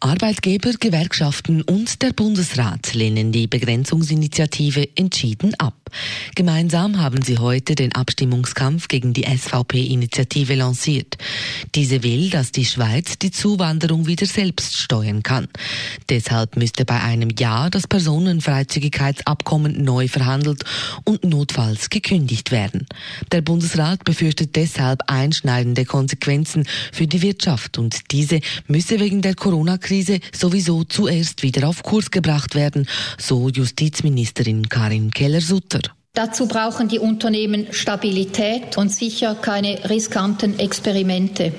Arbeitgeber, Gewerkschaften und der Bundesrat lehnen die Begrenzungsinitiative entschieden ab. Gemeinsam haben sie heute den Abstimmungskampf gegen die SVP-Initiative lanciert. Diese will, dass die Schweiz die Zuwanderung wieder selbst steuern kann. Deshalb müsste bei einem Ja das Personenfreizügigkeitsabkommen neu verhandelt und notfalls gekündigt werden. Der Bundesrat befürchtet deshalb einschneidende Konsequenzen für die Wirtschaft und diese müsse wegen der Corona Corona-Krise sowieso zuerst wieder auf Kurs gebracht werden, so Justizministerin Karin Keller-Sutter. Dazu brauchen die Unternehmen Stabilität und sicher keine riskanten Experimente.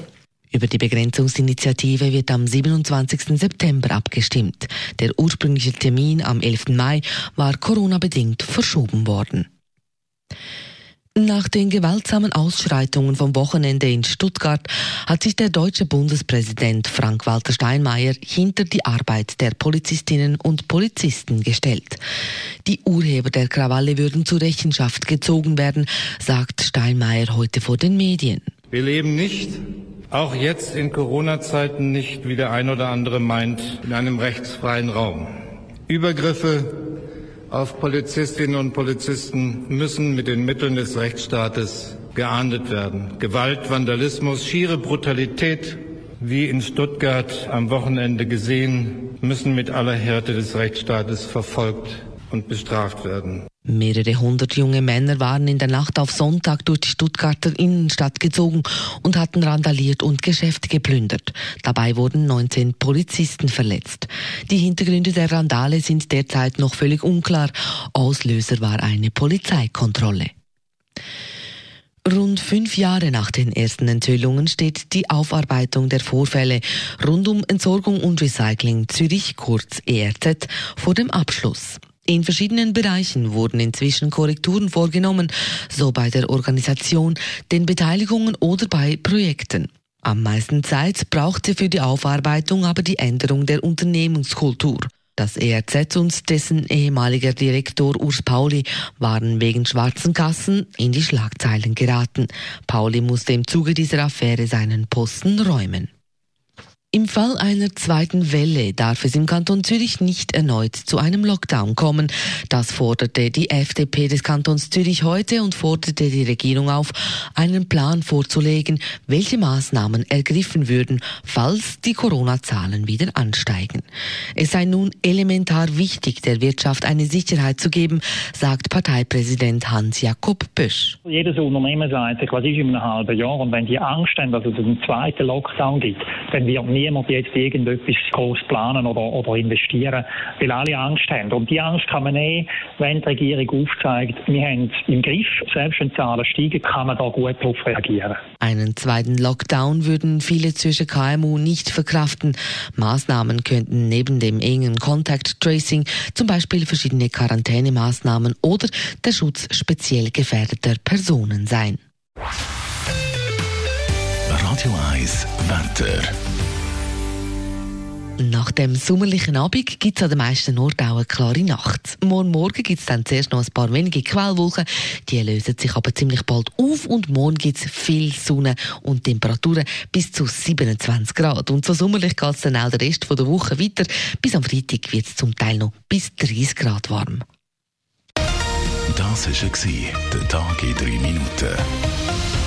Über die Begrenzungsinitiative wird am 27. September abgestimmt. Der ursprüngliche Termin am 11. Mai war Corona-bedingt verschoben worden. Nach den gewaltsamen Ausschreitungen vom Wochenende in Stuttgart hat sich der deutsche Bundespräsident Frank-Walter Steinmeier hinter die Arbeit der Polizistinnen und Polizisten gestellt. Die Urheber der Krawalle würden zur Rechenschaft gezogen werden, sagt Steinmeier heute vor den Medien. Wir leben nicht, auch jetzt in Corona-Zeiten nicht, wie der ein oder andere meint, in einem rechtsfreien Raum. Übergriffe, auf Polizistinnen und Polizisten müssen mit den Mitteln des Rechtsstaates geahndet werden. Gewalt, Vandalismus, schiere Brutalität, wie in Stuttgart am Wochenende gesehen, müssen mit aller Härte des Rechtsstaates verfolgt und bestraft werden. Mehrere hundert junge Männer waren in der Nacht auf Sonntag durch die Stuttgarter Innenstadt gezogen und hatten randaliert und Geschäfte geplündert. Dabei wurden 19 Polizisten verletzt. Die Hintergründe der Randale sind derzeit noch völlig unklar. Auslöser war eine Polizeikontrolle. Rund fünf Jahre nach den ersten Enthüllungen steht die Aufarbeitung der Vorfälle rund um Entsorgung und Recycling Zürich, kurz ERZ, vor dem Abschluss. In verschiedenen Bereichen wurden inzwischen Korrekturen vorgenommen, so bei der Organisation, den Beteiligungen oder bei Projekten. Am meisten Zeit brauchte für die Aufarbeitung aber die Änderung der Unternehmenskultur. Das ERZ und dessen ehemaliger Direktor Urs Pauli waren wegen schwarzen Kassen in die Schlagzeilen geraten. Pauli musste im Zuge dieser Affäre seinen Posten räumen. Im Fall einer zweiten Welle darf es im Kanton Zürich nicht erneut zu einem Lockdown kommen. Das forderte die FDP des Kantons Zürich heute und forderte die Regierung auf, einen Plan vorzulegen, welche Maßnahmen ergriffen würden, falls die Corona-Zahlen wieder ansteigen. Es sei nun elementar wichtig, der Wirtschaft eine Sicherheit zu geben, sagt Parteipräsident Hans-Jakob Bösch. Jedes Unternehmen sagt, was ist in einem halben Jahr und wenn die Angst haben, dass es einen zweiten Lockdown gibt, dann wird niemand jetzt irgendetwas groß planen oder, oder investieren, weil alle Angst haben. Und die Angst kann man nehmen, wenn die Regierung aufzeigt, wir haben es im Griff, selbst wenn die Zahlen steigen, kann man da gut darauf reagieren. Einen zweiten Lockdown würden viele Zürcher KMU nicht verkraften. Maßnahmen könnten neben dem engen Contact Tracing zum Beispiel verschiedene Quarantänemaßnahmen oder der Schutz speziell gefährdeter Personen sein. Radio 1 Wetter. Nach dem sommerlichen Abend gibt es an den meisten Orten auch eine klare Nacht. Morgen Morgen gibt es dann zuerst noch ein paar wenige Quellwolken. Die lösen sich aber ziemlich bald auf und morgen gibt es viel Sonne und Temperaturen bis zu 27 Grad. Und so sommerlich geht es dann auch den Rest der Woche weiter. Bis am Freitag wird es zum Teil noch bis 30 Grad warm. Das war der Tag in drei Minuten.